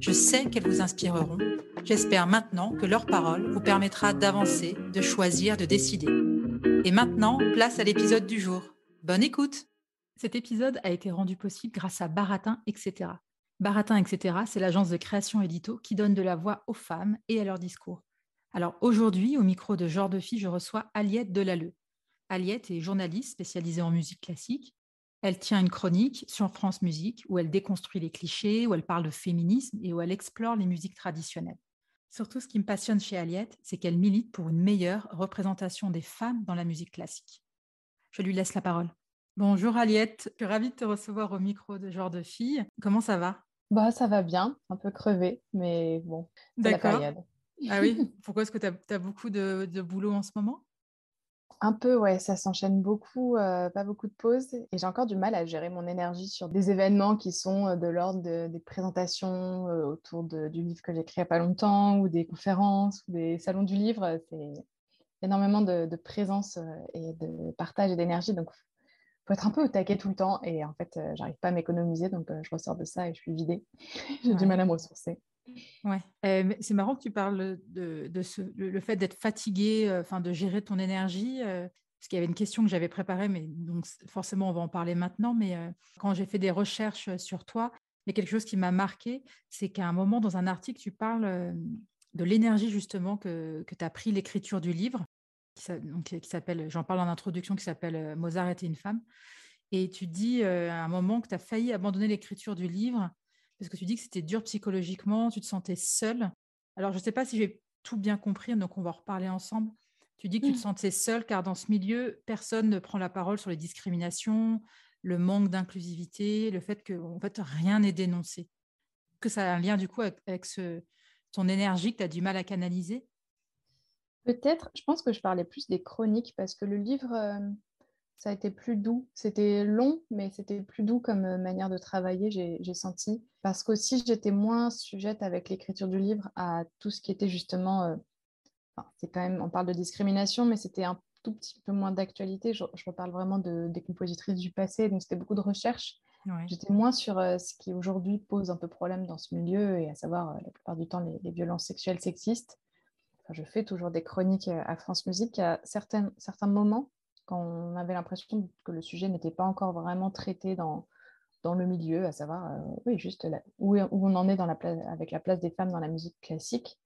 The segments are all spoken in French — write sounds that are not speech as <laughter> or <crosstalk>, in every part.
Je sais qu'elles vous inspireront. J'espère maintenant que leur parole vous permettra d'avancer, de choisir, de décider. Et maintenant, place à l'épisode du jour. Bonne écoute Cet épisode a été rendu possible grâce à Baratin, etc. Baratin, etc., c'est l'agence de création édito qui donne de la voix aux femmes et à leur discours. Alors aujourd'hui, au micro de Genre de Fille, je reçois Aliette Delalleux. Aliette est journaliste spécialisée en musique classique. Elle tient une chronique sur France Musique où elle déconstruit les clichés, où elle parle de féminisme et où elle explore les musiques traditionnelles. Surtout, ce qui me passionne chez Aliette, c'est qu'elle milite pour une meilleure représentation des femmes dans la musique classique. Je lui laisse la parole. Bonjour Aliette, je suis ravie de te recevoir au micro de Genre de Fille. Comment ça va? Bah, ça va bien, un peu crevé, mais bon, c'est la période. Ah oui, <laughs> pourquoi est-ce que tu as, beaucoup de, boulot en ce moment? Un peu, ouais, ça s'enchaîne beaucoup, euh, pas beaucoup de pauses, et j'ai encore du mal à gérer mon énergie sur des événements qui sont euh, de l'ordre des présentations euh, autour du livre que j'ai écrit il n'y a pas longtemps, ou des conférences, ou des salons du livre. C'est énormément de, de présence et de partage et d'énergie, donc faut être un peu au taquet tout le temps. Et en fait, euh, j'arrive pas à m'économiser, donc je ressors de ça et je suis vidée. <laughs> J'ai du mal à me ressourcer. Ouais, c'est marrant que tu parles de, le, fait d'être fatigué, euh, de gérer ton énergie. parce qu'il y avait une question que j'avais préparée, mais donc forcément on va en parler maintenant. Mais quand j'ai fait des recherches sur toi, il y a quelque chose qui m'a marqué, c'est qu'à un moment dans un article, tu parles de l'énergie justement que, que tu as pris l'écriture du livre qui, s'appelle, j'en parle en introduction, qui s'appelle euh, Mozart était une femme. Et tu dis euh, à un moment que tu as failli abandonner l'écriture du livre parce que tu dis que c'était dur psychologiquement, tu te sentais seule. Alors, je ne sais pas si j'ai tout bien compris, donc on va en reparler ensemble. Tu dis que tu te mmh. sentais seule car dans ce milieu, personne ne prend la parole sur les discriminations, le manque d'inclusivité, le fait que en fait, rien n'est dénoncé. Que ça a un lien du coup avec, ce, ton énergie que tu as du mal à canaliser? Peut-être, je pense que je parlais plus des chroniques parce que le livre, euh, ça a été plus doux. C'était long, mais c'était plus doux comme euh, manière de travailler, j'ai senti. Parce qu'aussi, j'étais moins sujette avec l'écriture du livre à tout ce qui était justement. Euh, c'est quand même, on parle de discrimination, mais c'était un tout petit peu moins d'actualité. Je, reparle vraiment de, des compositrices du passé, donc c'était beaucoup de recherche. J'étais moins sur ce qui aujourd'hui pose un peu problème dans ce milieu, et à savoir la plupart du temps les violences sexuelles sexistes je fais toujours des chroniques euh, à France Musique, à certains, certains moments, on avait l'impression que le sujet n'était pas encore vraiment traité dans, le milieu, à savoir, euh, oui, juste où, où, on en est avec la place des femmes dans la musique classique.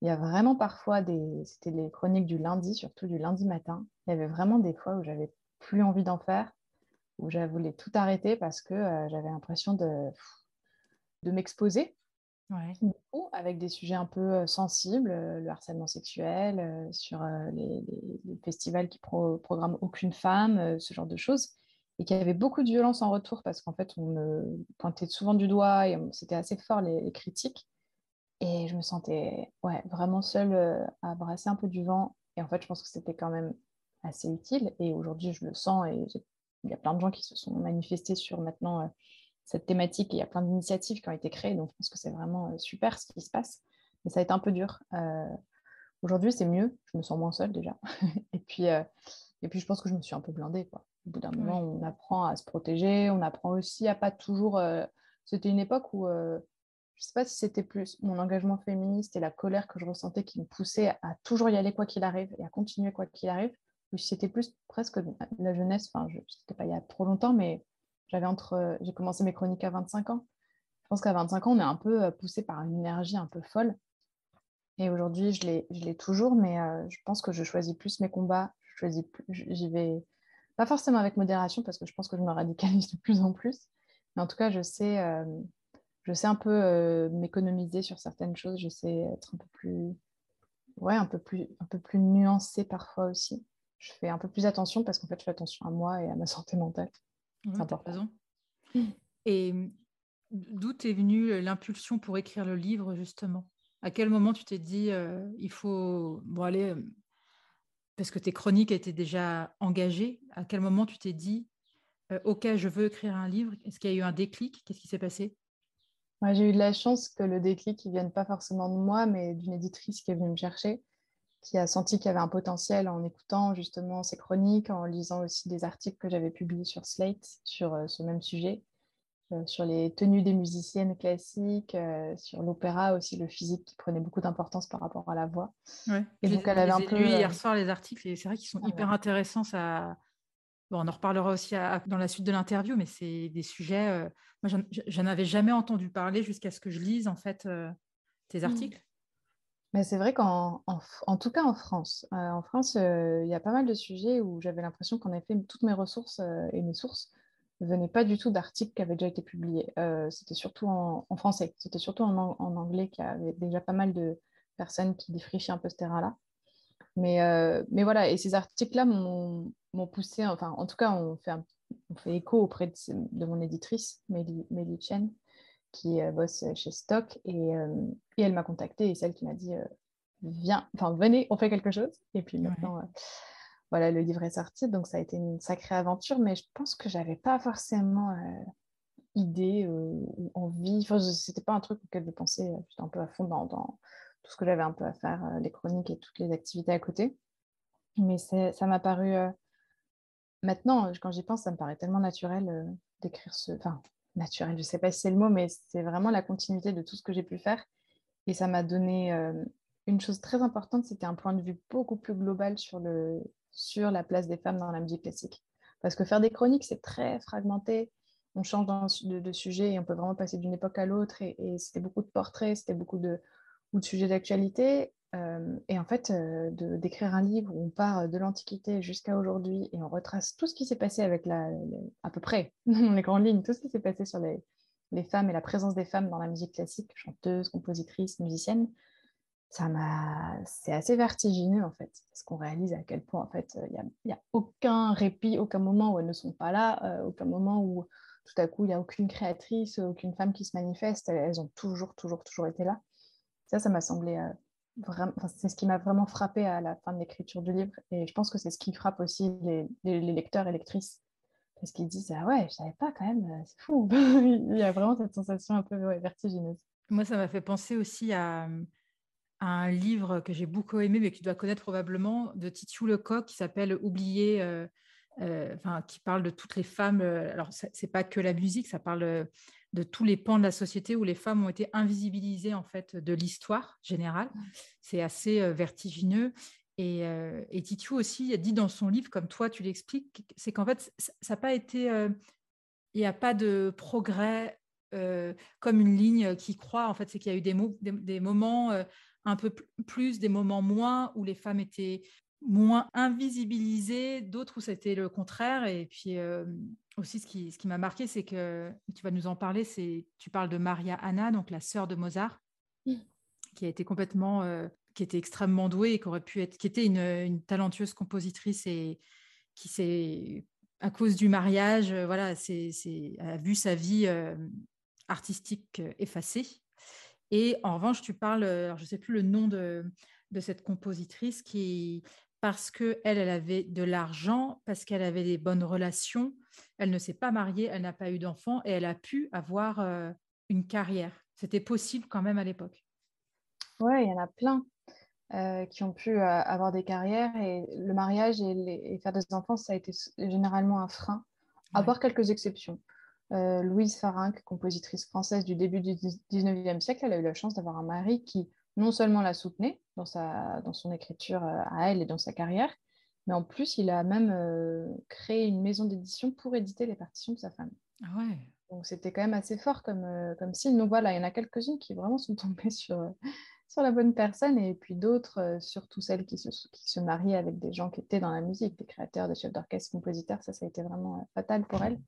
Il y a vraiment parfois des. C'était les chroniques du lundi, surtout du lundi matin. Il y avait vraiment des fois où j'avais plus envie d'en faire, où je voulais tout arrêter parce que euh, j'avais l'impression de m'exposer avec des sujets un peu euh, sensibles, euh, le harcèlement sexuel, euh, sur les, festivals qui pro programment aucune femme, ce genre de choses. Et qu'il y avait beaucoup de violence en retour parce qu'en fait, on me pointait souvent du doigt et c'était assez fort les, critiques. Et je me sentais ouais, vraiment seule à brasser un peu du vent. Et en fait, je pense que c'était quand même assez utile. Et aujourd'hui, je le sens et il y a plein de gens qui se sont manifestés sur maintenant cette thématique. il y a plein d'initiatives qui ont été créées, donc je pense que c'est vraiment euh, super ce qui se passe. Mais ça a été un peu dur. Euh, aujourd'hui, c'est mieux. Je me sens moins seule déjà. <laughs> et, puis, euh, et puis, je pense que je me suis un peu blindée. Quoi. Au bout d'un moment, on apprend à se protéger. On apprend aussi à pas toujours. C'était une époque où je ne sais pas si c'était plus mon engagement féministe et la colère que je ressentais qui me poussait à toujours y aller quoi qu'il arrive et à continuer quoi qu'il arrive, ou si c'était plus presque la jeunesse, enfin, je n'étais pas il y a trop longtemps, mais j'avais entre, j'ai commencé mes chroniques à 25 ans. pense qu'à 25 ans, on est un peu poussé par une énergie un peu folle. Et aujourd'hui, je l'ai toujours, mais je pense que je choisis plus mes combats. J'y vais pas forcément avec modération parce que je pense que je me radicalise de plus en plus. Mais en tout cas, je sais, je sais un peu m'économiser sur certaines choses. Je sais être un peu plus, ouais, un peu plus, un peu plus nuancée parfois aussi. Je fais un peu plus attention parce qu'en fait, je fais attention à moi et à ma santé mentale. Important. Et d'où est venue l'impulsion pour écrire le livre, justement? À quel moment tu t'es dit, il faut... Bon, aller parce que tes chroniques étaient déjà engagées. À quel moment tu t'es dit, OK, je veux écrire un livre? Est-ce qu'il y a eu un déclic? Qu'est-ce qui s'est passé? J'ai eu de la chance que le déclic ne vienne pas forcément de moi, mais d'une éditrice qui est venue me chercher, qui a senti qu'il y avait un potentiel en écoutant justement ces chroniques, en lisant aussi des articles que j'avais publiés sur Slate sur ce même sujet. Euh, sur les tenues des musiciennes classiques, euh, sur l'opéra aussi, le physique qui prenait beaucoup d'importance par rapport à la voix. Et donc, elle avait un peu. Lu hier euh, soir les articles et c'est vrai qu'ils sont ah hyper intéressants. Ça... Bon, on en reparlera aussi dans la suite de l'interview, mais c'est des sujets. Moi, j'en avais jamais entendu parler jusqu'à ce que je lise en fait tes mmh. Mais c'est vrai qu'en en, tout cas en France, en France, il y a pas mal de sujets où j'avais l'impression qu'en effet, toutes mes ressources et mes sources ne venait pas du tout d'articles qui avaient déjà été publiés. Euh, c'était surtout en, français, c'était surtout en, anglais qu'il y avait déjà pas mal de personnes qui défrichaient un peu ce terrain-là. Mais, euh, mais voilà, et ces articles-là m'ont poussé, enfin en tout cas on fait, fait écho auprès de, mon éditrice, Mélie Chen, qui euh, bosse chez Stock, et, et elle m'a contactée, et celle qui m'a dit, viens, enfin venez, on fait quelque chose. Et puis maintenant voilà, le livre est sorti, donc ça a été une sacrée aventure, mais je pense que j'avais pas forcément euh, idée euh, ou envie. Enfin, c'était pas un truc auquel je pensais. Euh, j'étais un peu à fond dans, tout ce que j'avais un peu à faire, les chroniques et toutes les activités à côté. Mais ça m'a paru. maintenant, quand j'y pense, ça me paraît tellement naturel d'écrire ce. Enfin, naturel, je sais pas si c'est le mot, mais c'est vraiment la continuité de tout ce que j'ai pu faire. Et ça m'a donné une chose très importante, c'était un point de vue beaucoup plus global sur le, sur la place des femmes dans la musique classique. Parce que faire des chroniques, c'est très fragmenté. On change de, sujet et on peut vraiment passer d'une époque à l'autre. Et, c'était beaucoup de portraits, c'était beaucoup de, ou de sujets d'actualité. Euh, et en fait, euh, d'écrire un livre où on part de l'Antiquité jusqu'à aujourd'hui et on retrace tout ce qui s'est passé avec la, à peu près, <laughs> dans les grandes lignes, tout ce qui s'est passé sur les, femmes et la présence des femmes dans la musique classique, chanteuses, compositrices, musiciennes, ça m'a c'est assez vertigineux en fait parce qu'on réalise à quel point en fait il n'y a, aucun répit aucun moment où elles ne sont pas là euh, aucun moment où tout à coup il n'y a aucune créatrice aucune femme qui se manifeste elles, ont toujours toujours toujours été là. Ça ça m'a semblé c'est ce qui m'a vraiment frappé à la fin de l'écriture du livre et je pense que c'est ce qui frappe aussi les, lecteurs et lectrices parce qu'ils disent ah ouais je savais pas quand même euh, c'est fou <laughs> il y a vraiment cette sensation un peu vertigineuse moi ça m'a fait penser aussi à un livre que j'ai beaucoup aimé, mais que tu dois connaître probablement, de Titiou Lecoq, qui s'appelle Oublier, euh, euh, qui parle de toutes les femmes. Euh, alors, c'est pas que la musique, ça parle de tous les pans de la société où les femmes ont été invisibilisées en fait de l'histoire générale. C'est assez vertigineux. Et, et Titiou aussi a dit dans son livre, comme toi tu l'expliques, c'est qu'en fait, ça n'a pas été. Il n'y a pas de progrès comme une ligne qui croit. En fait, c'est qu'il y a eu des, des moments un peu plus, des moments moins où les femmes étaient moins invisibilisées, d'autres où c'était le contraire. Et puis euh, aussi, ce qui, ce qui m'a marqué, c'est que tu vas nous en parler, c'est tu parles de Maria Anna, donc la sœur de Mozart, qui a été complètement, euh, qui était extrêmement douée et qui aurait pu être, qui était une, talentueuse compositrice et qui s'est à cause du mariage, euh, voilà, c'est, a vu sa vie artistique effacée. Et en revanche, tu parles, je ne sais plus le nom de, cette compositrice qui, parce qu'elle, elle avait de l'argent, parce qu'elle avait des bonnes relations, elle ne s'est pas mariée, elle n'a pas eu d'enfant et elle a pu avoir euh, une carrière. C'était possible quand même à l'époque. Oui, il y en a plein euh, qui ont pu euh, avoir des carrières et le mariage et, faire des enfants, ça a été généralement un frein, à part quelques exceptions. Louise Farinck, compositrice française du début du 19e siècle, elle a eu la chance d'avoir un mari qui non seulement la soutenait dans, sa, dans son écriture euh, à elle et dans sa carrière, mais en plus, il a même euh, créé une maison d'édition pour éditer les partitions de sa femme. Ah ouais. Donc c'était quand même assez fort comme, euh, comme signe. Donc voilà, il y en a quelques-unes qui vraiment sont tombées <laughs> sur, euh, sur la bonne personne et puis d'autres, euh, surtout celles qui se, qui se mariaient avec des gens qui étaient dans la musique, des créateurs, des chefs d'orchestre, compositeurs. Ça, ça a été vraiment fatal pour elles.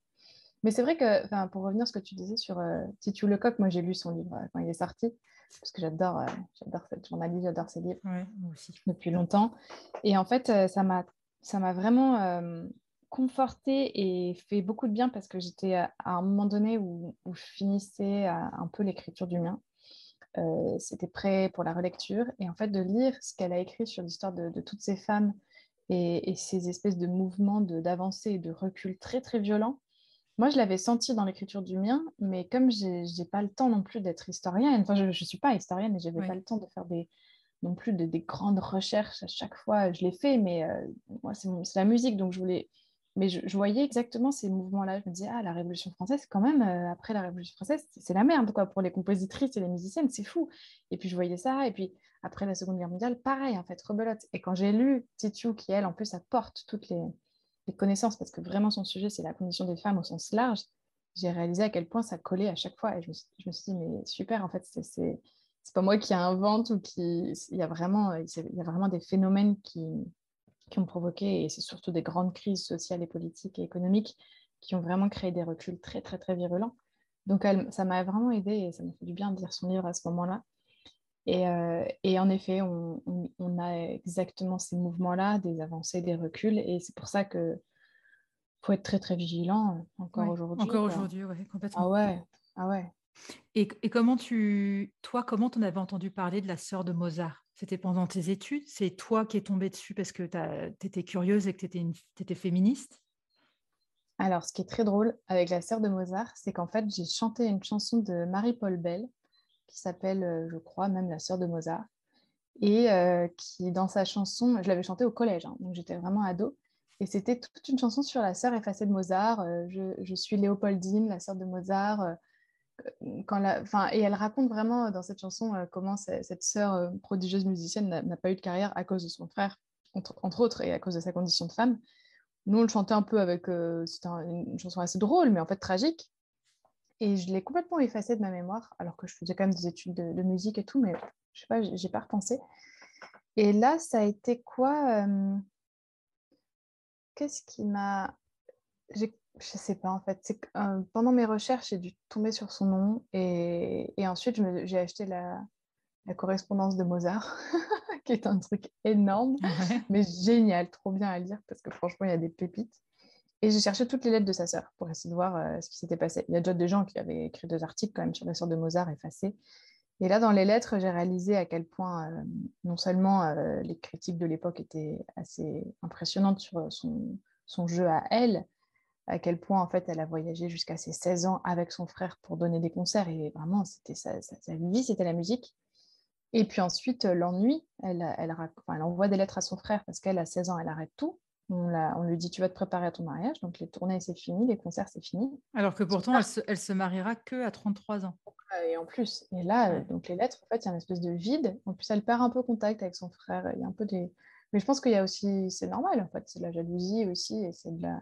Mais c'est vrai que, pour revenir à ce que tu disais sur Titu Lecoq, moi j'ai lu son livre quand il est sorti, parce que j'adore j'adore cette journaliste, j'adore ses livres aussi. depuis longtemps. Et en fait, ça m'a vraiment conforté et fait beaucoup de bien parce que j'étais à un moment donné où, je finissais un peu l'écriture du mien. Euh, c'était prêt pour la relecture. Et en fait, de lire ce qu'elle a écrit sur l'histoire de, toutes ces femmes et, ces espèces de mouvements d'avancée et de recul très, très violents, moi, je l'avais senti dans l'écriture du mien, mais comme je n'ai pas le temps non plus d'être historienne, enfin, je ne suis pas historienne et je n'avais pas le temps de faire des, non plus de, des grandes recherches à chaque fois. Je l'ai fait, mais euh, moi, c'est la musique, donc je voulais mais je, voyais exactement ces mouvements-là. Je me disais, ah, la Révolution française, quand même, euh, après la Révolution française, c'est la merde, quoi, pour les compositrices et les musiciennes, c'est fou. Et puis je voyais ça, et puis après la Seconde Guerre mondiale, pareil, en fait, rebelote. Et quand j'ai lu Titiou, qui, elle, en plus, apporte toutes les, connaissances, parce que vraiment son sujet, c'est la condition des femmes au sens large, j'ai réalisé à quel point ça collait à chaque fois. Et je me, suis dit, mais super, en fait, c'est pas moi qui invente ou qui. Il y a vraiment, il y a vraiment des phénomènes qui ont provoqué, et c'est surtout des grandes crises sociales et politiques et économiques qui ont vraiment créé des reculs très, très, très virulents. Donc, ça m'a vraiment aidé et ça m'a fait du bien de lire son livre à ce moment-là. Et, euh, et, en effet, on, on, a exactement ces mouvements-là, des avancées, des reculs, et c'est pour ça que faut être très, très vigilant encore aujourd'hui. Encore aujourd'hui, oui, complètement. Ah ouais, ah ouais. Et, et, comment tu, toi, comment tu en avais entendu parler de la sœur de Mozart? C'était pendant tes études? C'est toi qui es tombée dessus parce que tu étais curieuse et que tu étais, féministe? Alors, ce qui est très drôle avec la sœur de Mozart, c'est qu'en fait, j'ai chanté une chanson de Marie-Paul Bell qui s'appelle, euh, je crois, même la sœur de Mozart. Et euh, qui, dans sa chanson, je l'avais chantée au collège, hein, donc j'étais vraiment ado. Et c'était toute une chanson sur la sœur effacée de Mozart. Euh, je, suis Léopoldine, la sœur de Mozart et elle raconte vraiment dans cette chanson comment cette sœur prodigieuse musicienne n'a pas eu de carrière à cause de son frère, entre, autres, et à cause de sa condition de femme. Nous, on le chantait un peu avec. C'était une chanson assez drôle, mais en fait tragique. Et je l'ai complètement effacée de ma mémoire, alors que je faisais quand même des études de, musique et tout, mais je sais pas, j'ai pas repensé. Et là, ça a été quoi Qu'est-ce qui m'a. Je sais pas en fait. C'est euh, pendant mes recherches, j'ai dû tomber sur son nom et, et ensuite j'ai acheté la, la, correspondance de Mozart, <laughs> qui est un truc énorme, mais génial, trop bien à lire parce que franchement, il y a des pépites. Et j'ai cherché toutes les lettres de sa sœur pour essayer de voir euh, ce qui s'était passé. Il y a déjà des gens qui avaient écrit deux articles quand même sur la sœur de Mozart effacés. Et là, dans les lettres, j'ai réalisé à quel point euh, non seulement les critiques de l'époque étaient assez impressionnantes sur son, jeu à elle, à quel point en fait elle a voyagé jusqu'à ses 16 ans avec son frère pour donner des concerts et vraiment c'était sa, vie, c'était la musique. Et puis ensuite euh, l'ennui, elle, elle, envoie des lettres à son frère parce qu'elle a 16 ans, elle arrête tout. On, on, lui dit tu vas te préparer à ton mariage, donc les tournées c'est fini, les concerts c'est fini. Alors que pourtant elle se, elle se, mariera que à 33 ans. Et en plus, et là, euh, donc les lettres, en fait, il y a une espèce de vide. En plus, elle perd un peu contact avec son frère. Il y a un peu des... Mais je pense qu'il y a aussi, c'est normal en fait, c'est de la jalousie aussi et c'est de la,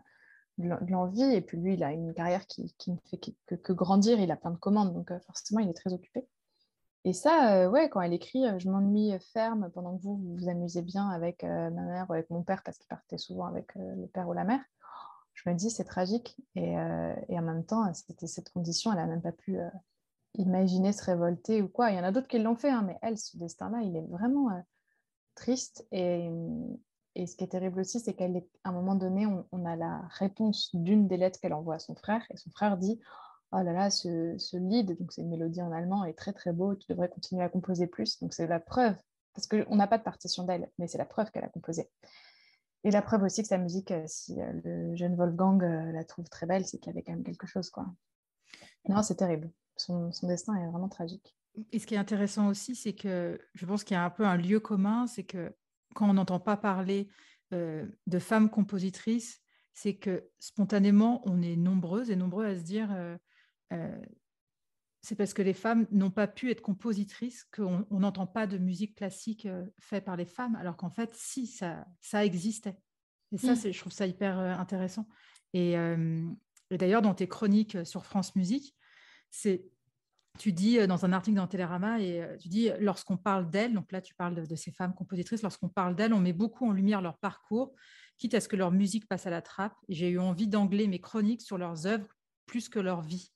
de l'envie. Et puis lui, il a une carrière qui, ne fait que, grandir. Il a plein de commandes, donc euh, forcément, il est très occupé. Et ça, euh, ouais, quand elle écrit euh, Je m'ennuie ferme pendant que vous vous, amusez bien avec ma mère ou avec mon père, parce qu'il partait souvent avec le père ou la mère, je me dis c'est tragique. Et, en même temps, c'était cette condition, elle n'a même pas pu imaginer se révolter ou quoi. Il y en a d'autres qui l'ont fait, hein, mais elle, ce destin-là, il est vraiment triste. Et, et ce qui est terrible aussi, c'est qu'à un moment donné, on, a la réponse d'une des lettres qu'elle envoie à son frère, et son frère dit Oh là là, ce, ce lead, donc c'est une mélodie en allemand, est très très beau, tu devrais continuer à composer plus. Donc c'est la preuve, parce qu'on n'a pas de partition d'elle, mais c'est la preuve qu'elle a composé. Et la preuve aussi que sa musique, euh, si euh, le jeune Wolfgang euh, la trouve très belle, c'est qu'il y avait quand même quelque chose. quoi. Non, c'est terrible. Son, destin est vraiment tragique. Et ce qui est intéressant aussi, c'est que je pense qu'il y a un peu un lieu commun, c'est que quand on n'entend pas parler de femmes compositrices, c'est que spontanément, on est nombreuses et nombreux à se dire c'est parce que les femmes n'ont pas pu être compositrices qu'on n'entend pas de musique classique faite par les femmes, alors qu'en fait, si, ça, ça existait. Et ça, mmh. je trouve ça hyper intéressant. Et Et d'ailleurs, dans tes chroniques sur France Musique, c'est tu dis euh, dans un article dans Télérama, et euh, tu dis, lorsqu'on parle d'elles, donc là tu parles de, ces femmes compositrices, lorsqu'on parle d'elles, on met beaucoup en lumière leur parcours, quitte à ce que leur musique passe à la trappe. J'ai eu envie d'angler mes chroniques sur leurs œuvres plus que leur vie.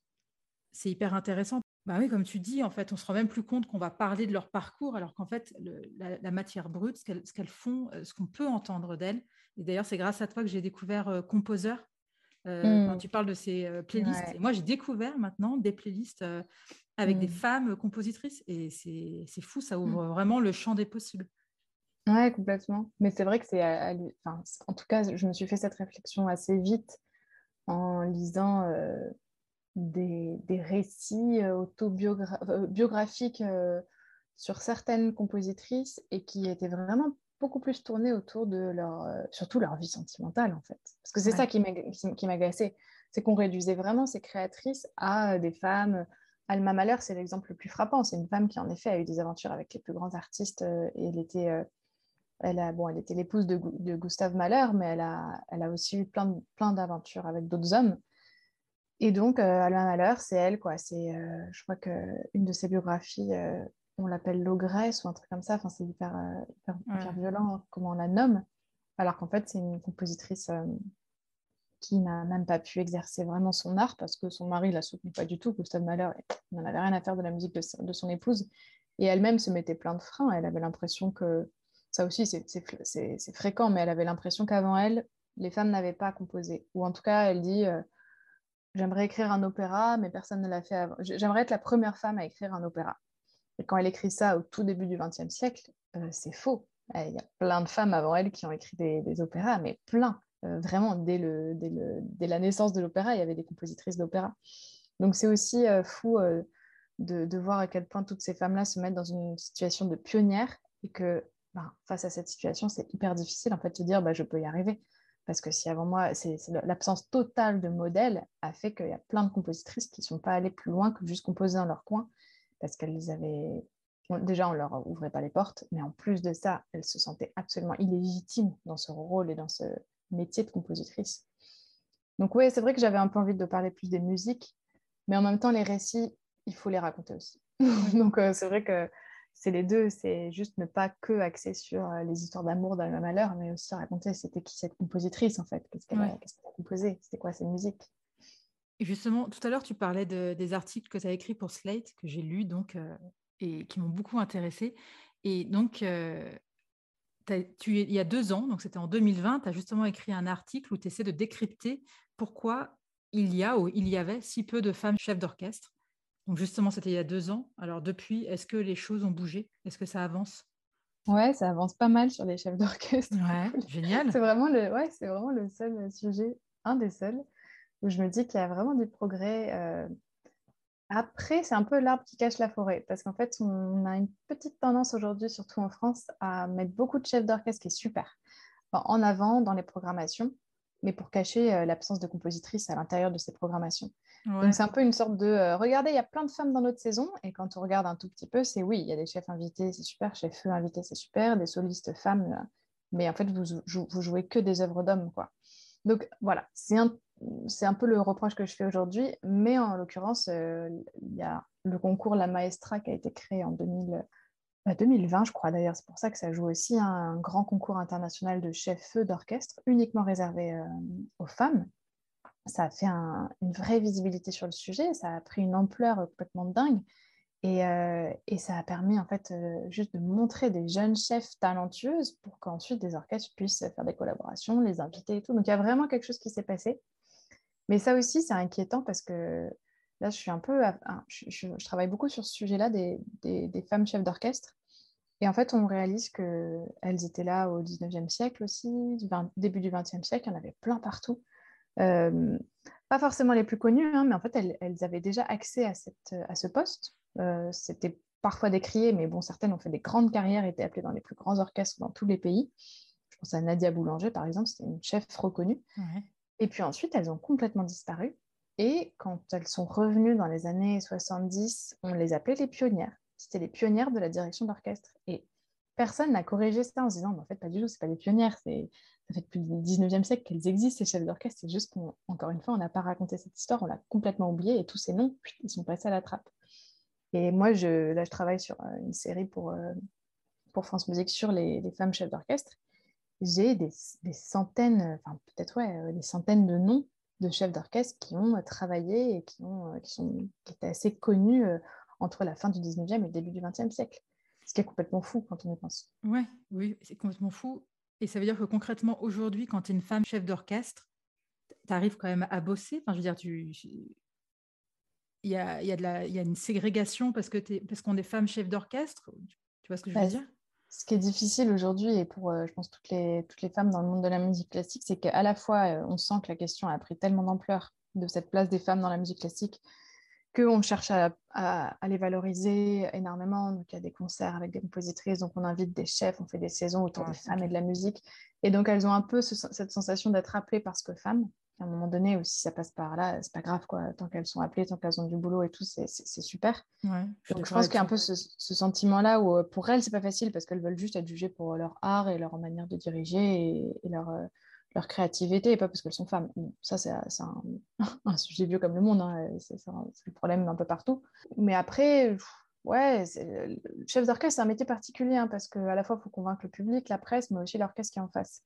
C'est hyper intéressant. Bah oui, comme tu dis, en fait, on se rend même plus compte qu'on va parler de leur parcours, alors qu'en fait, la, matière brute, ce qu'elles font, euh, ce qu'on peut entendre d'elles. Et d'ailleurs, c'est grâce à toi que j'ai découvert Composeur, quand mmh. tu parles de ces playlists. moi, j'ai découvert maintenant des playlists avec des mmh. femmes compositrices. Et c'est fou, ça mmh. ouvre vraiment le champ des possibles. Ouais, complètement. Mais c'est vrai que c'est. Enfin, en tout cas, je me suis fait cette réflexion assez vite en lisant euh, des, des, récits euh, autobiographiques euh, sur certaines compositrices et qui étaient vraiment beaucoup plus tournés autour de leur. surtout leur vie sentimentale, en fait. Parce que c'est ça qui m'agaçait. C'est qu'on réduisait vraiment ces créatrices à des femmes Alma Mahler, c'est l'exemple le plus frappant. C'est une femme qui, en effet, a eu des aventures avec les plus grands artistes euh, et elle était, euh, elle a, bon, elle était l'épouse de, Gustave Mahler, mais elle a, elle a aussi eu plein, plein d'aventures avec d'autres hommes. Et donc, euh, Alma Mahler, c'est elle, quoi. C'est, je crois qu'une de ses biographies, on l'appelle l'ogresse ou un truc comme ça. Enfin, c'est hyper, hyper, violent comment on la nomme. Alors qu'en fait, c'est une compositrice qui n'a même pas pu exercer vraiment son art parce que son mari la soutenait pas du tout. Gustave Mahler n'en avait rien à faire de la musique de, son épouse. Et elle-même se mettait plein de freins. Elle avait l'impression que, ça aussi c'est fréquent, mais elle avait l'impression qu'avant elle, les femmes n'avaient pas composé. Ou en tout cas, elle dit euh, J'aimerais écrire un opéra, mais personne ne l'a fait avant. J'aimerais être la première femme à écrire un opéra. Et quand elle écrit ça au tout début du XXe siècle, euh, c'est faux. Il y a plein de femmes avant elle qui ont écrit des, opéras, mais plein. Euh, vraiment, dès, la naissance de l'opéra, il y avait des compositrices d'opéra. Donc c'est aussi euh, fou euh, de, voir à quel point toutes ces femmes-là se mettent dans une situation de pionnière et que ben, face à cette situation, c'est hyper difficile en fait de dire bah, je peux y arriver. Parce que si avant moi, c'est l'absence totale de modèles a fait qu'il y a plein de compositrices qui ne sont pas allées plus loin que juste composer dans leur coin, parce qu'elles avaient déjà on leur ouvrait pas les portes, mais en plus de ça, elles se sentaient absolument illégitimes dans ce rôle et dans ce, métier de compositrice. Donc oui, c'est vrai que j'avais un peu envie de parler plus des musiques, mais en même temps, les récits, il faut les raconter aussi. <laughs> Donc euh, c'est vrai que c'est les deux, c'est juste ne pas que axer sur euh, les histoires d'amour d'un malheur, mais aussi raconter c'était qui cette compositrice en fait, qu'est-ce qu'elle a, composé, c'était quoi musiques. Et justement, tout à l'heure, tu parlais de, des articles que tu as écrits pour Slate, que j'ai lus donc, euh, et qui m'ont beaucoup intéressée. Et donc, tu, il y a deux ans, donc c'était en 2020, tu as justement écrit un article où tu essaies de décrypter pourquoi il y a ou il y avait si peu de femmes chefs d'orchestre. Donc justement, c'était il y a deux ans. Alors depuis, est-ce que les choses ont bougé? Est-ce que ça avance? Ouais, ça avance pas mal sur les chefs d'orchestre. Ouais, <laughs> génial. c'est vraiment le, ouais, c'est vraiment le seul sujet, un des seuls, où je me dis qu'il y a vraiment des progrès. Euh, après, c'est un peu l'arbre qui cache la forêt, parce qu'en fait, on a une petite tendance aujourd'hui, surtout en France, à mettre beaucoup de chefs d'orchestre, qui est super, en avant dans les programmations, mais pour cacher euh, l'absence de compositrices à l'intérieur de ces programmations. Donc, c'est un peu une sorte de euh, regardez, il y a plein de femmes dans notre saison, et quand on regarde un tout petit peu, c'est oui, il y a des chefs invités, c'est super, chefs feu invités, c'est super, des solistes femmes, euh, mais en fait, vous, vous jouez que des œuvres d'hommes, quoi. Donc voilà, c'est un un peu le reproche que je fais aujourd'hui, mais en l'occurrence, euh, il y a le concours La Maestra qui a été créé en 2020, bah, je crois d'ailleurs. C'est pour ça que ça joue aussi un grand concours international de chefs-feu d'orchestre, uniquement réservé euh, aux femmes. Ça a fait une vraie visibilité sur le sujet, ça a pris une ampleur complètement dingue. Et, euh, et, ça a permis en fait juste de montrer des jeunes chefs talentueuses pour qu'ensuite des orchestres puissent faire des collaborations, les inviter et tout. Donc il y a vraiment quelque chose qui s'est passé. Mais ça aussi, c'est inquiétant parce que là, je suis un peu. Je, travaille beaucoup sur ce sujet-là des, femmes chefs d'orchestre. Et en fait, on réalise qu'elles étaient là au 19e siècle aussi, début du 20e siècle, il y en avait plein partout. Euh, pas forcément les plus connues, hein, mais en fait, elles, avaient déjà accès à, cette, à ce poste. Euh, c'était parfois décrié, mais bon, certaines ont fait des grandes carrières, étaient appelées dans les plus grands orchestres dans tous les pays. Je pense à Nadia Boulanger, par exemple, c'était une chef reconnue. Et puis ensuite, elles ont complètement disparu. Et quand elles sont revenues dans les années 70, on les appelait les pionnières. C'était les pionnières de la direction d'orchestre. Et personne n'a corrigé ça en se disant, en fait, pas du tout, c'est pas des pionnières, ça fait depuis le 19e siècle qu'elles existent, ces chefs d'orchestre. C'est juste qu'encore une fois, on n'a pas raconté cette histoire, on l'a complètement oublié et tous ces noms, ils sont passés à la trappe. Et moi, je, là, je travaille sur euh, une série pour, euh, pour France Musique sur les, femmes chefs d'orchestre. J'ai des, centaines, enfin peut-être ouais, euh, des centaines de noms de chefs d'orchestre qui ont travaillé et qui, ont, qui, sont, qui étaient assez connus entre la fin du 19e et le début du 20e siècle. Ce qui est complètement fou quand on y pense. Ouais, oui, c'est complètement fou. Et ça veut dire que concrètement, aujourd'hui, quand tu es une femme chef d'orchestre, tu arrives quand même à bosser. Enfin, je veux dire, tu... il, y a, il, y a de la, il y a une ségrégation parce, qu'on est femme chef d'orchestre. Tu vois ce que je veux dire? Ce qui est difficile aujourd'hui, et pour, euh, je pense, toutes les, toutes les femmes dans le monde de la musique classique, c'est qu'à la fois, euh, on sent que la question a pris tellement d'ampleur de cette place des femmes dans la musique classique qu'on cherche à, les valoriser énormément. Donc, il y a des concerts avec des compositrices, donc on invite des chefs, on fait des saisons autour des femmes et de la musique. Et donc, elles ont un peu cette sensation d'être appelées parce que femmes. À un moment donné, aussi, ça passe par là, c'est pas grave, quoi. Tant qu'elles sont appelées, tant qu'elles ont du boulot et tout, c'est super. donc, je pense qu'il y a un peu ce, sentiment-là où, euh, pour elles, c'est pas facile parce qu'elles veulent juste être jugées pour leur art et leur manière de diriger et, leur. Euh, leur créativité et pas parce qu'elles sont femmes. ça, c'est <laughs> un, sujet vieux comme le monde, hein, c'est le problème un peu partout. Mais après, ouais, le chef d'orchestre, c'est un métier particulier hein, parce qu'à la fois, il faut convaincre le public, la presse, mais aussi l'orchestre qui est en face.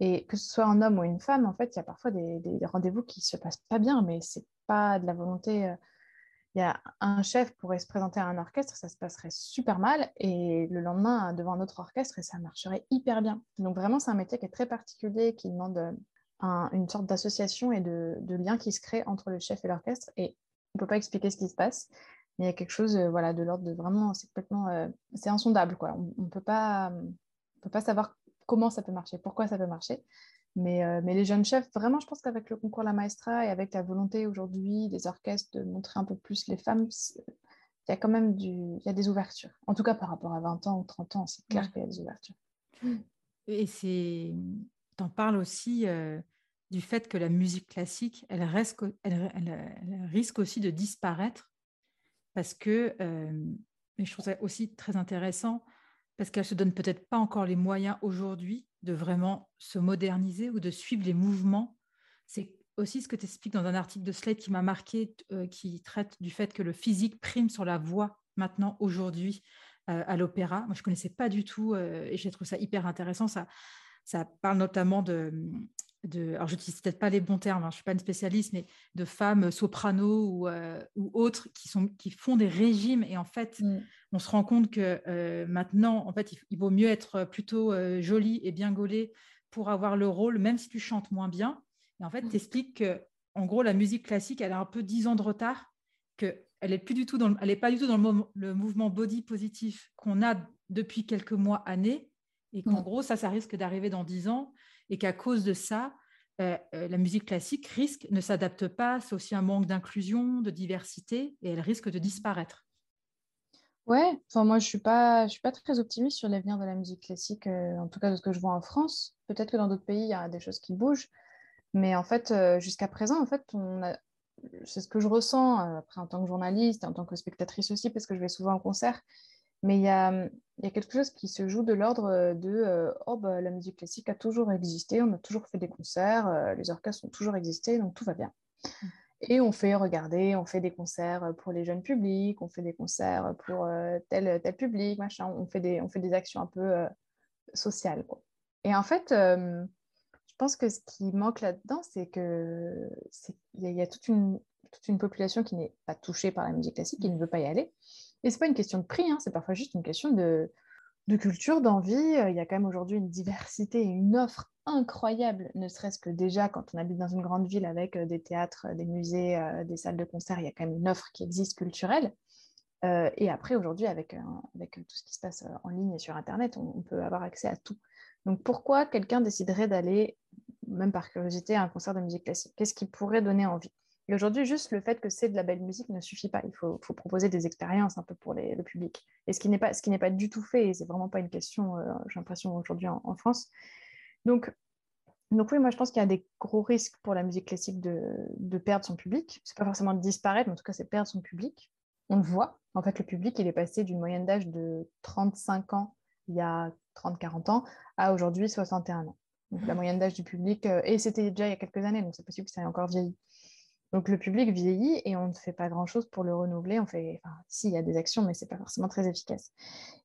Et que ce soit un homme ou une femme, en fait, il y a parfois des, rendez-vous qui se passent pas bien, mais c'est pas de la volonté euh, il y a un chef pourrait se présenter à un orchestre, ça se passerait super mal, et le lendemain devant un autre orchestre, ça marcherait hyper bien. Donc vraiment, c'est un métier qui est très particulier, qui demande euh, une sorte d'association et de, lien qui se crée entre le chef et l'orchestre, et on ne peut pas expliquer ce qui se passe, mais il y a quelque chose euh, voilà, de l'ordre de vraiment, c'est complètement, c'est insondable, quoi. On ne peut, pas, peut pas savoir comment ça peut marcher, pourquoi ça peut marcher. Euh, mais, les jeunes chefs, vraiment, je pense qu'avec le concours La Maestra et avec la volonté aujourd'hui des orchestres de montrer un peu plus les femmes, il y a quand même du, il y a des ouvertures. En tout cas, par rapport à 20 ans ou 30 ans, c'est clair qu'il y a des ouvertures. Et c'est, en parles aussi euh, du fait que la musique classique, elle, reste, elle, risque aussi de disparaître parce que, euh, mais je trouve ça aussi très intéressant, parce qu'elle se donne peut-être pas encore les moyens aujourd'hui de vraiment se moderniser ou de suivre les mouvements. C'est aussi ce que tu expliques dans un article de Slate qui m'a marqué, euh, qui traite du fait que le physique prime sur la voix maintenant, aujourd'hui, euh, à l'opéra. Moi, je ne connaissais pas du tout euh, et j'ai trouvé ça hyper intéressant. Ça, parle notamment de, alors je n'utilise peut-être pas les bons termes, hein, je ne suis pas une spécialiste, mais de femmes soprano ou, ou, autres qui, sont, qui font des régimes. Et en fait, mm. On se rend compte que euh, maintenant, en fait, il, vaut mieux être plutôt euh, jolie et bien gaulée pour avoir le rôle, même si tu chantes moins bien. Et en fait, mm. tu expliques que, en gros, la musique classique, elle a un peu dix ans de retard, qu'elle n'est plus du tout dans, elle est pas du tout dans le, le mouvement body positif qu'on a depuis quelques mois, années, et qu'en mm. gros, ça, ça risque d'arriver dans dix ans et qu'à cause de ça, euh, euh, la musique classique risque, ne s'adapte pas, c'est aussi un manque d'inclusion, de diversité, et elle risque de disparaître. Ouais, enfin moi je suis pas, je suis pas très optimiste sur l'avenir de la musique classique, euh, en tout cas de ce que je vois en France. Peut-être que dans d'autres pays il y a des choses qui bougent, mais en fait jusqu'à présent en fait on c'est ce que je ressens après en tant que journaliste en tant que spectatrice aussi parce que je vais souvent en concert. Mais il y a, quelque chose qui se joue de l'ordre euh, de euh, oh, bah, la musique classique a toujours existé, on a toujours fait des concerts, euh, les orchestres ont toujours existé, donc tout va bien. Et on fait regarder, on fait des concerts pour les jeunes publics, on fait des concerts pour tel, tel public, machin, on fait des, on fait des actions un peu sociales. Et en fait, je pense que ce qui manque là-dedans, c'est qu'il y, y, a toute une, toute une population qui n'est pas touchée par la musique classique, qui ne veut pas y aller. Et ce n'est pas une question de prix, hein, c'est parfois juste une question de, culture, d'envie. Euh, il y a quand même aujourd'hui une diversité et une offre incroyable, ne serait-ce que déjà quand on habite dans une grande ville avec euh, des théâtres, des musées, euh, des salles de concert, il y a quand même une offre qui existe culturelle. et après, aujourd'hui, avec, tout ce qui se passe en ligne et sur Internet, on, peut avoir accès à tout. Donc pourquoi quelqu'un déciderait d'aller, même par curiosité, à un concert de musique classique? Qu'est-ce qui pourrait donner envie? Et aujourd'hui, juste le fait que c'est de la belle musique ne suffit pas. Il faut, proposer des expériences un peu pour le public. Et ce qui n'est pas, pas du tout fait, et c'est vraiment pas une question, euh, j'ai l'impression, aujourd'hui en, France. Donc, donc oui, moi je pense qu'il y a des gros risques pour la musique classique de, de perdre son public. C'est pas forcément de disparaître, mais en tout cas c'est perdre son public. On le voit. En fait, le public, il est passé d'une moyenne d'âge de 35 ans il y a 30-40 ans à aujourd'hui 61 ans. Donc la moyenne d'âge du public, et c'était déjà il y a quelques années, donc c'est possible que ça ait encore vieilli. Donc le public vieillit et on ne fait pas grand-chose pour le renouveler. On fait, enfin, si, y a des actions, mais ce n'est pas forcément très efficace.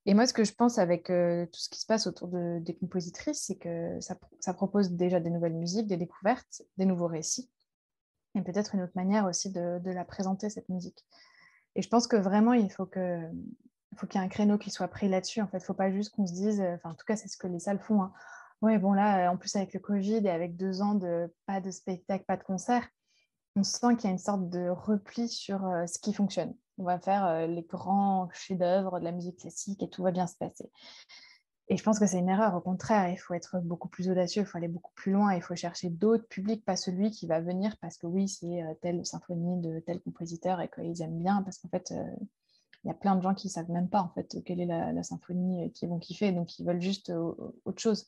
Et moi, ce que je pense avec euh, tout ce qui se passe autour de, des compositrices, c'est que ça, propose déjà des nouvelles musiques, des découvertes, des nouveaux récits, et peut-être une autre manière aussi de, la présenter, cette musique. Et je pense que vraiment, il faut qu'il y ait un créneau qui soit pris là-dessus. En fait, il ne faut pas juste qu'on se dise, enfin, en tout cas, c'est ce que les salles font. Hein. Bon, là, en plus, avec le Covid et avec deux ans de pas de spectacle, pas de concert, on sent qu'il y a une sorte de repli sur euh, ce qui fonctionne. On va faire euh, les grands chefs-d'œuvre de la musique classique et tout va bien se passer. Et je pense que c'est une erreur. Au contraire, il faut être beaucoup plus audacieux, il faut aller beaucoup plus loin, il faut chercher d'autres publics, pas celui qui va venir parce que oui, c'est euh, telle symphonie de tel compositeur et qu'ils aiment bien, parce qu'en fait, il y a plein de gens qui ne savent même pas en fait quelle est la, la symphonie qu'ils vont kiffer, donc ils veulent juste autre chose.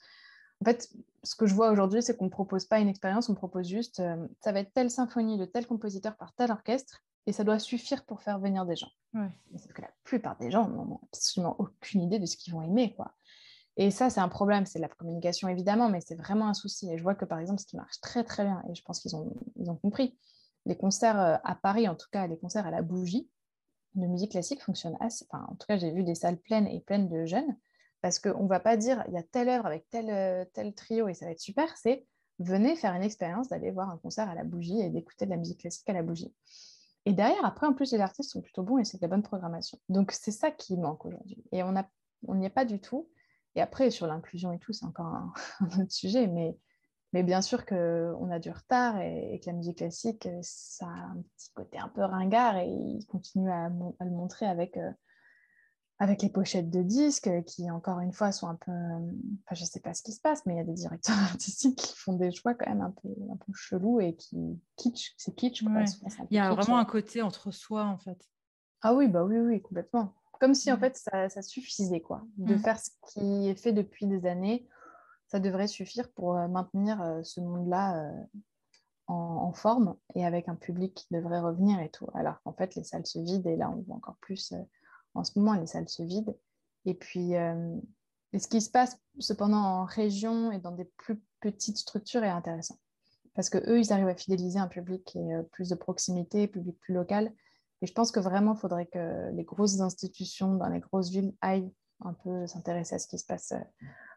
En fait, ce que je vois aujourd'hui, c'est qu'on ne propose pas une expérience, on propose juste, euh, ça va être telle symphonie de tel compositeur par tel orchestre, et ça doit suffire pour faire venir des gens. Ouais. que la plupart des gens n'ont absolument aucune idée de ce qu'ils vont aimer. Quoi. Et ça, c'est un problème, c'est la communication évidemment, mais c'est vraiment un souci. Et je vois que par exemple, ce qui marche très très bien, et je pense qu'ils ont, ils ont compris, les concerts euh, à Paris, en tout cas les concerts à la bougie, de musique classique fonctionnent assez. Enfin, en tout cas, j'ai vu des salles pleines et pleines de jeunes parce qu'on ne va pas dire il y a telle œuvre avec tel, euh, tel trio et ça va être super, c'est venez faire une expérience d'aller voir un concert à la bougie et d'écouter de la musique classique à la bougie. Et derrière, après, en plus, les artistes sont plutôt bons et c'est de la bonne programmation. Donc, c'est ça qui manque aujourd'hui. Et on n'y est pas du tout. Et après, sur l'inclusion et tout, c'est encore un, <laughs> autre sujet. Mais, mais bien sûr qu'on a du retard et, que la musique classique, ça a un petit côté un peu ringard et ils continuent à, le montrer avec euh, avec les pochettes de disques euh, qui, encore une fois, sont un peu. Enfin, je ne sais pas ce qui se passe, mais il y a des directeurs <laughs> artistiques qui font des choix quand même un peu, un peu chelous et qui kitsch. C'est kitsch. Quoi. Il y a vraiment un côté entre soi, en fait. Ah oui, bah oui, oui, complètement. Comme si, en fait, ça, ça suffisait, quoi. De mmh. faire ce qui est fait depuis des années, ça devrait suffire pour euh, maintenir euh, ce monde-là en, en, forme et avec un public qui devrait revenir et tout. Alors qu'en fait, les salles se vident et là, on voit encore plus en ce moment, les salles se vident. Et puis, euh, ce qui se passe cependant en région et dans des plus petites structures est intéressant. Parce qu'eux, ils arrivent à fidéliser un public qui est euh, plus de proximité, public plus local. Et je pense que vraiment, il faudrait que les grosses institutions dans les grosses villes aillent un peu s'intéresser à ce qui se passe.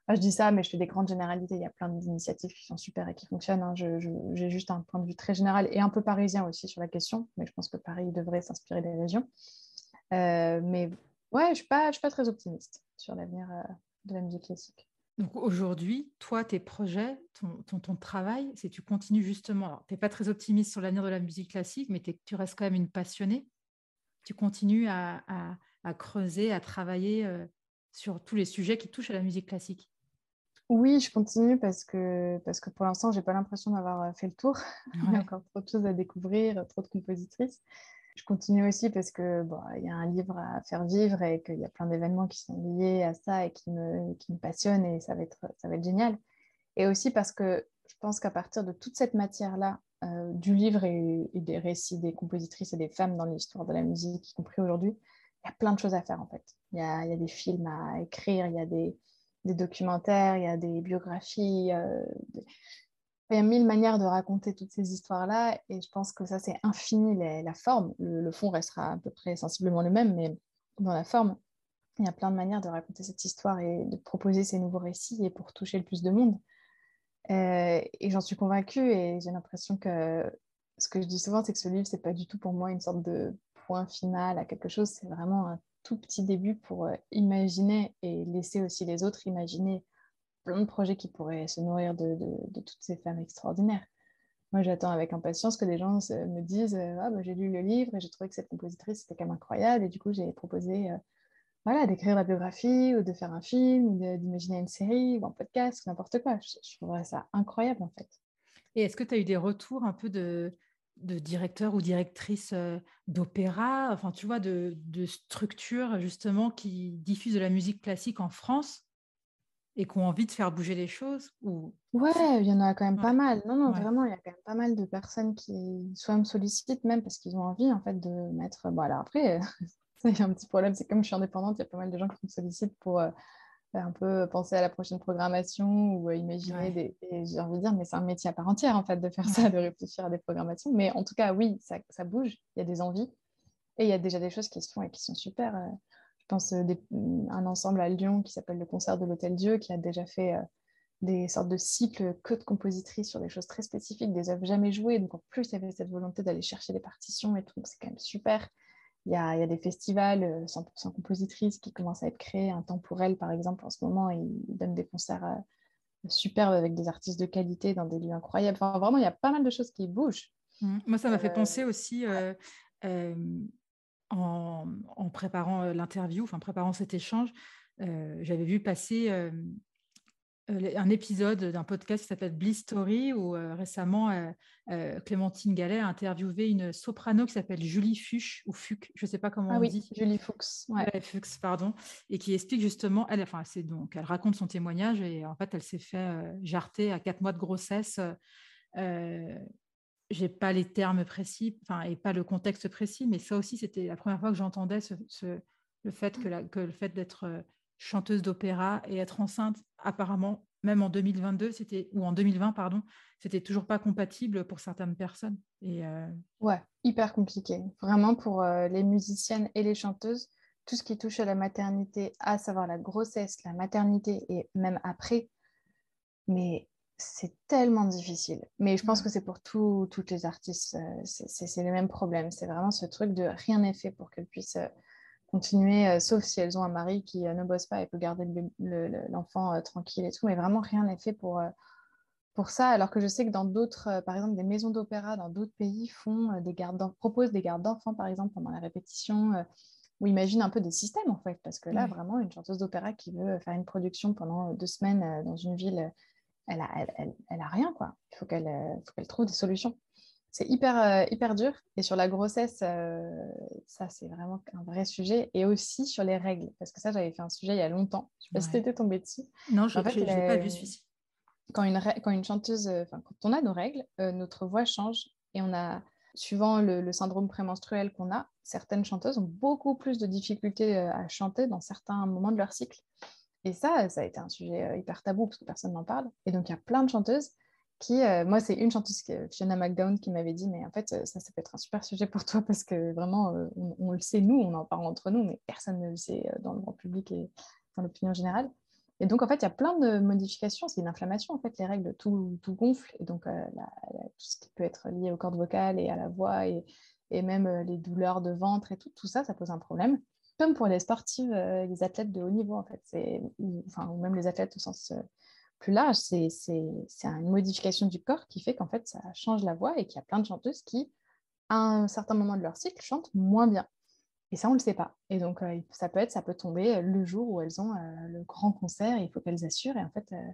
je dis ça, mais je fais des grandes généralités. Il y a plein d'initiatives qui sont super et qui fonctionnent. Hein. J'ai juste un point de vue très général et un peu parisien aussi sur la question. Mais je pense que Paris devrait s'inspirer des régions. Euh, mais ouais, je ne suis, pas, très optimiste sur l'avenir euh, de la musique classique. Donc aujourd'hui, toi, tes projets, ton, ton, travail, c'est tu continues justement. Tu n'es pas très optimiste sur l'avenir de la musique classique, mais tu restes quand même une passionnée. Tu continues à, à, creuser, à travailler euh, sur tous les sujets qui touchent à la musique classique. Oui, je continue parce que, parce que pour l'instant, je n'ai pas l'impression d'avoir fait le tour. <laughs> Il y a encore trop de choses à découvrir, trop de compositrices je continue aussi parce que bon, il y a un livre à faire vivre et qu'il y a plein d'événements qui sont liés à ça et qui me, qui me passionnent et ça va, être, ça va être génial. Et aussi parce que je pense qu'à partir de toute cette matière-là, euh, du livre et, des récits des compositrices et des femmes dans l'histoire de la musique, y compris aujourd'hui, il y a plein de choses à faire en fait. Il y a, y a des films à écrire, il y a des, des documentaires, il y a des biographies, euh, il y a mille manières de raconter toutes ces histoires-là et je pense que ça, c'est infini la forme. Le, fond restera à peu près sensiblement le même, mais dans la forme, il y a plein de manières de raconter cette histoire et de proposer ces nouveaux récits et pour toucher le plus de monde. Euh, et j'en suis convaincue et j'ai l'impression que ce que je dis souvent, c'est que ce livre, c'est pas du tout pour moi une sorte de point final à quelque chose, c'est vraiment un tout petit début pour euh, imaginer et laisser aussi les autres imaginer plein de projets qui pourraient se nourrir de, toutes ces femmes extraordinaires. Moi, j'attends avec impatience que des gens me disent euh, ah, bah, J'ai lu le livre et j'ai trouvé que cette compositrice était quand même incroyable. Et du coup, j'ai proposé euh, voilà, d'écrire la biographie ou de faire un film ou d'imaginer une série ou un podcast, n'importe quoi. Je, trouverais ça incroyable en fait. Et est-ce que tu as eu des retours un peu de, directeurs ou directrices euh, d'opéra, enfin, tu vois, de structures justement qui diffusent de la musique classique en France et qui ont envie de faire bouger les choses ou... Ouais, il y en a quand même pas mal. Non, non, vraiment, il y a quand même pas mal de personnes qui soit me sollicitent même parce qu'ils ont envie en fait de mettre. Bon, alors après, <laughs> il y a un petit problème, c'est comme je suis indépendante, il y a pas mal de gens qui me sollicitent pour, euh, un peu penser à la prochaine programmation ou imaginer des. j'ai envie de dire, mais c'est un métier à part entière en fait de faire <laughs> ça, de réfléchir à des programmations. Mais en tout cas, oui, ça, ça bouge, il y a des envies et il y a déjà des choses qui se font et qui sont super. Je pense à un ensemble à Lyon qui s'appelle le Concert de l'Hôtel Dieu qui a déjà fait des sortes de cycles que de compositrices sur des choses très spécifiques, des œuvres jamais jouées. Donc en plus, il y avait cette volonté d'aller chercher des partitions et tout. Donc c'est quand même super. Il y, a, il y a, des festivals 100% euh, compositrices qui commencent à être créés. Un temps pour elles, par exemple, en ce moment, ils donnent des concerts euh, superbes avec des artistes de qualité dans des lieux incroyables. Enfin, vraiment, il y a pas mal de choses qui bougent. Mmh. Moi, ça m'a fait euh, penser aussi en, en, préparant l'interview, enfin, préparant cet échange, j'avais vu passer euh, un épisode d'un podcast qui s'appelle Bliss Story où euh, récemment euh, Clémentine Gallet a interviewé une soprano qui s'appelle Julie Fuchs ou Fuchs, je ne sais pas comment ah on dit. Julie Fuchs. Ouais. Fuchs, pardon, et qui explique justement, elle, enfin, c'est donc, elle raconte son témoignage et en fait, elle s'est fait jarter à quatre mois de grossesse. J'ai pas les termes précis, enfin, et pas le contexte précis, mais ça aussi, c'était la première fois que j'entendais ce, le fait que, la, que le fait d'être chanteuse d'opéra et être enceinte, apparemment, même en 2022, c'était ou en 2020, pardon, c'était toujours pas compatible pour certaines personnes. Et euh, Ouais, hyper compliqué. Vraiment pour euh, les musiciennes et les chanteuses, tout ce qui touche à la maternité, à savoir la grossesse, la maternité et même après, mais c'est tellement difficile. Mais je pense que c'est pour toutes les artistes, euh, c'est le même problème. C'est vraiment ce truc de rien n'est fait pour qu'elles puissent continuer, euh, sauf si elles ont un mari qui euh, ne bosse pas et peut garder l'enfant euh, tranquille et tout. Mais vraiment, rien n'est fait pour, pour ça. Alors que je sais que dans d'autres, par exemple, des maisons d'opéra dans d'autres pays font des gardes proposent des gardes d'enfants, par exemple, pendant la répétition, ou imaginent un peu des systèmes, en fait. Parce que là, vraiment, une chanteuse d'opéra qui veut faire une production pendant deux semaines dans une ville, elle a, elle, elle, a rien, quoi. Il faut qu'elle qu'elle trouve des solutions c'est hyper, euh, hyper dur. Et sur la grossesse, euh, ça, c'est vraiment un vrai sujet. Et aussi sur les règles, parce que ça, j'avais fait un sujet il y a longtemps. Je ne sais pas si tu étais tombée dessus. Non, je n'ai pas vu celui-ci. Quand une, quand une chanteuse, euh, enfin, quand on a nos règles, notre voix change et on a, suivant le, le syndrome prémenstruel qu'on a, certaines chanteuses ont beaucoup plus de difficultés à chanter dans certains moments de leur cycle. Et ça, ça a été un sujet hyper tabou parce que personne n'en parle. Et donc, il y a plein de chanteuses qui, euh, moi, c'est une chanteuse, Fiona McDown, qui m'avait dit, mais en fait, ça, ça peut être un super sujet pour toi parce que vraiment, euh, on, le sait, nous, on en parle entre nous, mais personne ne le sait euh, dans le grand public et dans l'opinion générale. Et donc, en fait, il y a plein de modifications. C'est une inflammation, en fait, les règles, tout, tout gonfle. Et donc, tout ce qui peut être lié aux cordes vocales et à la voix et, et même les douleurs de ventre et tout, tout ça, ça pose un problème. Comme pour les sportives, les athlètes de haut niveau, en fait. Enfin, ou même les athlètes au sens plus large, c'est une modification du corps qui fait qu'en fait, ça change la voix et qu'il y a plein de chanteuses qui, à un certain moment de leur cycle, chantent moins bien. Et ça, on ne le sait pas. Et donc, euh, ça peut être, ça peut tomber le jour où elles ont euh, le grand concert il faut qu'elles assurent. Et en fait, euh,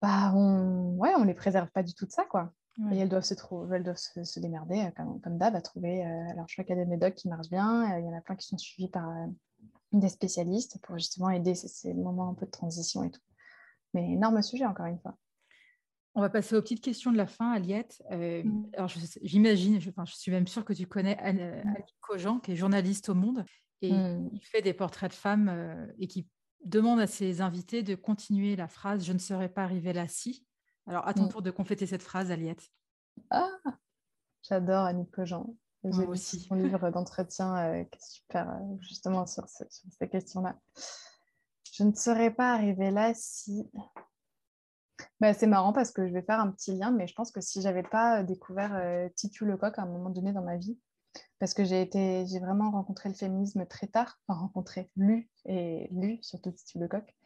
bah, on ouais, on les préserve pas du tout de ça, quoi. Et elles doivent se, trouver, elles doivent se, démerder, comme, comme d'hab, à trouver. alors, je crois qu'il y a des médocs qui marchent bien. Il y en a plein qui sont suivis par des spécialistes pour justement aider ces moments un peu de transition et tout. Mais énorme sujet, encore une fois. On va passer aux petites questions de la fin, Aliette. Euh, mm. Alors, j'imagine, je, je, suis même sûre que tu connais Anne, euh, mm. Cogent, qui est journaliste au Monde, et mm. qui fait des portraits de femmes euh, et qui demande à ses invités de continuer la phrase Je ne serais pas arrivée là si. Alors, à ton tour de compléter cette phrase, Aliette. Ah, j'adore Annie Cogent. J'ai aussi son livre d'entretien qui est super, justement, sur, sur ces questions-là. Je ne serais pas arrivée là si. Bah, c'est marrant parce que je vais faire un petit lien, mais je pense que si j'avais pas euh, découvert euh, Titu Lecoq à un moment donné dans ma vie, parce que j'ai été, j'ai vraiment rencontré le féminisme très tard, enfin rencontré, lu et lu surtout Titu Lecoq.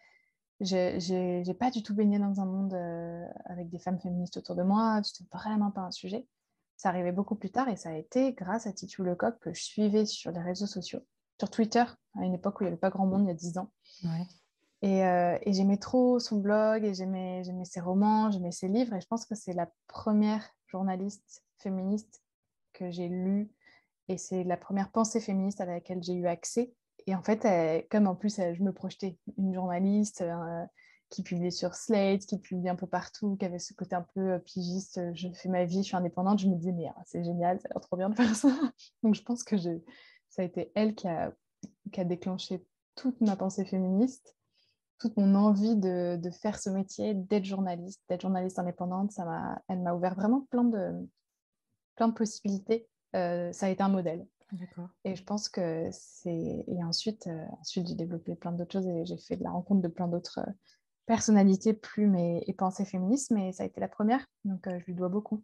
J'ai, n'ai pas du tout baigné dans un monde euh, avec des femmes féministes autour de moi, c'était vraiment pas un sujet. Ça arrivait beaucoup plus tard et ça a été grâce à Titu Lecoq que je suivais sur les réseaux sociaux, sur Twitter, à une époque où il n'y avait pas grand monde, il y a 10 ans. Ouais. Euh, et, j'aimais trop son blog, et j'aimais ses romans, j'aimais ses livres. Et je pense que c'est la première journaliste féministe que j'ai lue. Et c'est la première pensée féministe à laquelle j'ai eu accès. Et en fait, comme en plus, je me projetais une journaliste euh, qui publiait sur Slate, qui publiait un peu partout, qui avait ce côté un peu euh, pigiste, je fais ma vie, je suis indépendante, je me disais, mais ah, c'est génial, ça a l'air trop bien de faire ça. <laughs> Donc je pense que ça a été elle qui a, déclenché toute ma pensée féministe. toute mon envie de, faire ce métier, d'être journaliste, d'être journaliste indépendante, ça elle m'a ouvert vraiment plein de, plein de possibilités. Euh, ça a été un modèle. Et je pense que c'est. Et ensuite, euh, ensuite j'ai développé plein d'autres choses et j'ai fait de la rencontre de plein d'autres euh, personnalités, plumes et, et pensées féministes, mais ça a été la première, donc je lui dois beaucoup.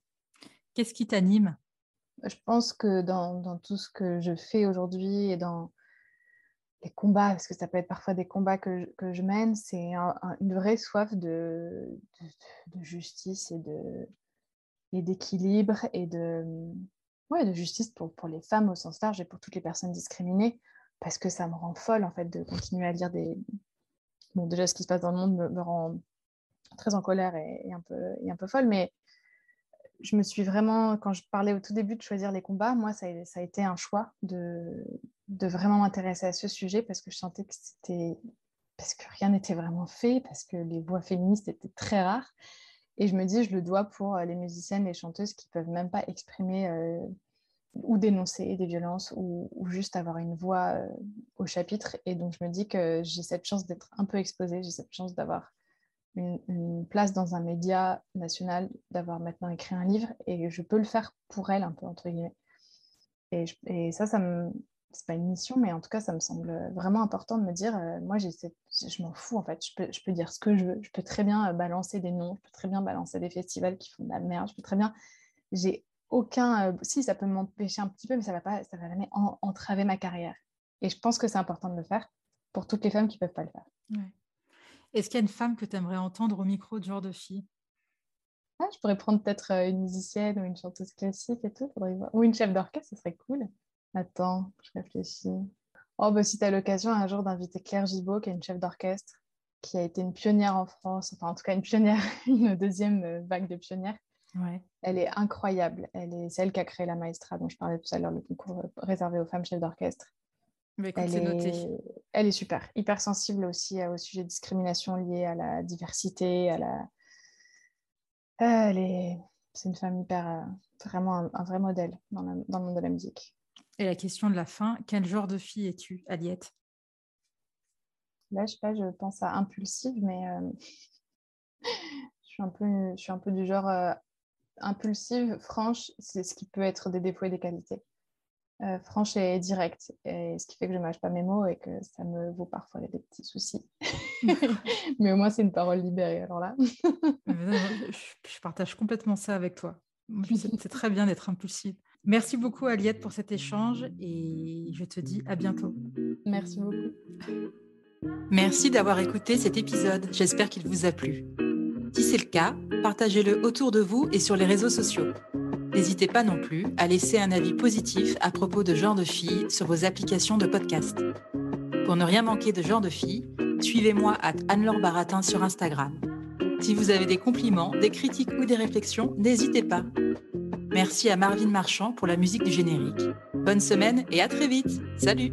Qu'est-ce qui t'anime? Je pense que dans, dans, tout ce que je fais aujourd'hui et dans les combats, parce que ça peut être parfois des combats que je, que je mène, c'est une vraie soif de, de, de justice et de et d'équilibre et de, ouais, de justice pour, les femmes au sens large et pour toutes les personnes discriminées, parce que ça me rend folle en fait de continuer à lire des... Bon, déjà, ce qui se passe dans le monde me, rend très en colère et, un peu, folle, mais je me suis vraiment, quand je parlais au tout début de choisir les combats, moi, ça a, ça a été un choix de, de vraiment m'intéresser à ce sujet parce que je sentais que c'était... parce que rien n'était vraiment fait, parce que les voix féministes étaient très rares. Et je me dis, je le dois pour euh, les musiciennes, les chanteuses qui peuvent même pas exprimer euh, ou dénoncer des violences ou, juste avoir une voix euh, au chapitre. Et donc, je me dis que j'ai cette chance d'être un peu exposée, j'ai cette chance d'avoir une, place dans un média national, d'avoir maintenant écrit un livre et je peux le faire pour elle, un peu, entre guillemets. Et, et ça, ça me, c'est pas une mission, mais en tout cas, ça me semble vraiment important de me dire, euh, moi, je m'en fous en fait, je peux, je peux dire ce que je veux, je peux très bien euh, balancer des noms, je peux très bien balancer des festivals qui font de la merde, je peux très bien, j'ai aucun, euh, si ça peut m'empêcher un petit peu, mais ça va pas, ça va jamais entraver ma carrière. Et je pense que c'est important de le faire pour toutes les femmes qui peuvent pas le faire. Est-ce qu'il y a une femme que tu aimerais entendre au micro de genre de fille? Ah, Je pourrais prendre peut-être une musicienne ou une chanteuse classique et tout, ou une chef d'orchestre, ce serait cool. Attends, je réfléchis. Oh, bah, si tu as l'occasion un jour d'inviter Claire Gibault, qui est une chef d'orchestre, qui a été une pionnière en France, enfin en tout cas une pionnière, <laughs> une deuxième euh, vague de pionnières. Ouais. Elle est incroyable. Elle est celle qui a créé la Maestra dont je parlais tout à l'heure, le concours euh, réservé aux femmes chefs d'orchestre. elle, est... elle est super, hyper sensible aussi euh, au sujet de discrimination liée à la diversité, à la. Elle est, c'est une femme hyper, vraiment un, vrai modèle dans, dans le monde de la musique. Et la question de la fin, quel genre de fille es-tu, Aliette? Là, je sais pas, je pense à impulsive, mais euh, <laughs> je, suis un peu, je suis un peu du genre euh, impulsive, franche, c'est ce qui peut être des défauts et des qualités. Euh, franche et directe, et ce qui fait que je ne mâche pas mes mots et que ça me vaut parfois des petits soucis. <laughs> <laughs> mais au moins, c'est une parole libérée, alors là. je partage complètement ça avec toi. C'est très bien d'être impulsive. Merci beaucoup Aliette pour cet échange et je te dis à bientôt. Merci beaucoup. Merci d'avoir écouté cet épisode. J'espère qu'il vous a plu. Si c'est le cas, partagez-le autour de vous et sur les réseaux sociaux. N'hésitez pas non plus à laisser un avis positif à propos de Genre de Filles sur vos applications de podcast. Pour ne rien manquer de Genre de Filles, suivez-moi à Anne-Laure Baratin sur Instagram. Si vous avez des compliments, des critiques ou des réflexions, n'hésitez pas. Merci à Marvin Marchand pour la musique du générique. Bonne semaine et à très vite. Salut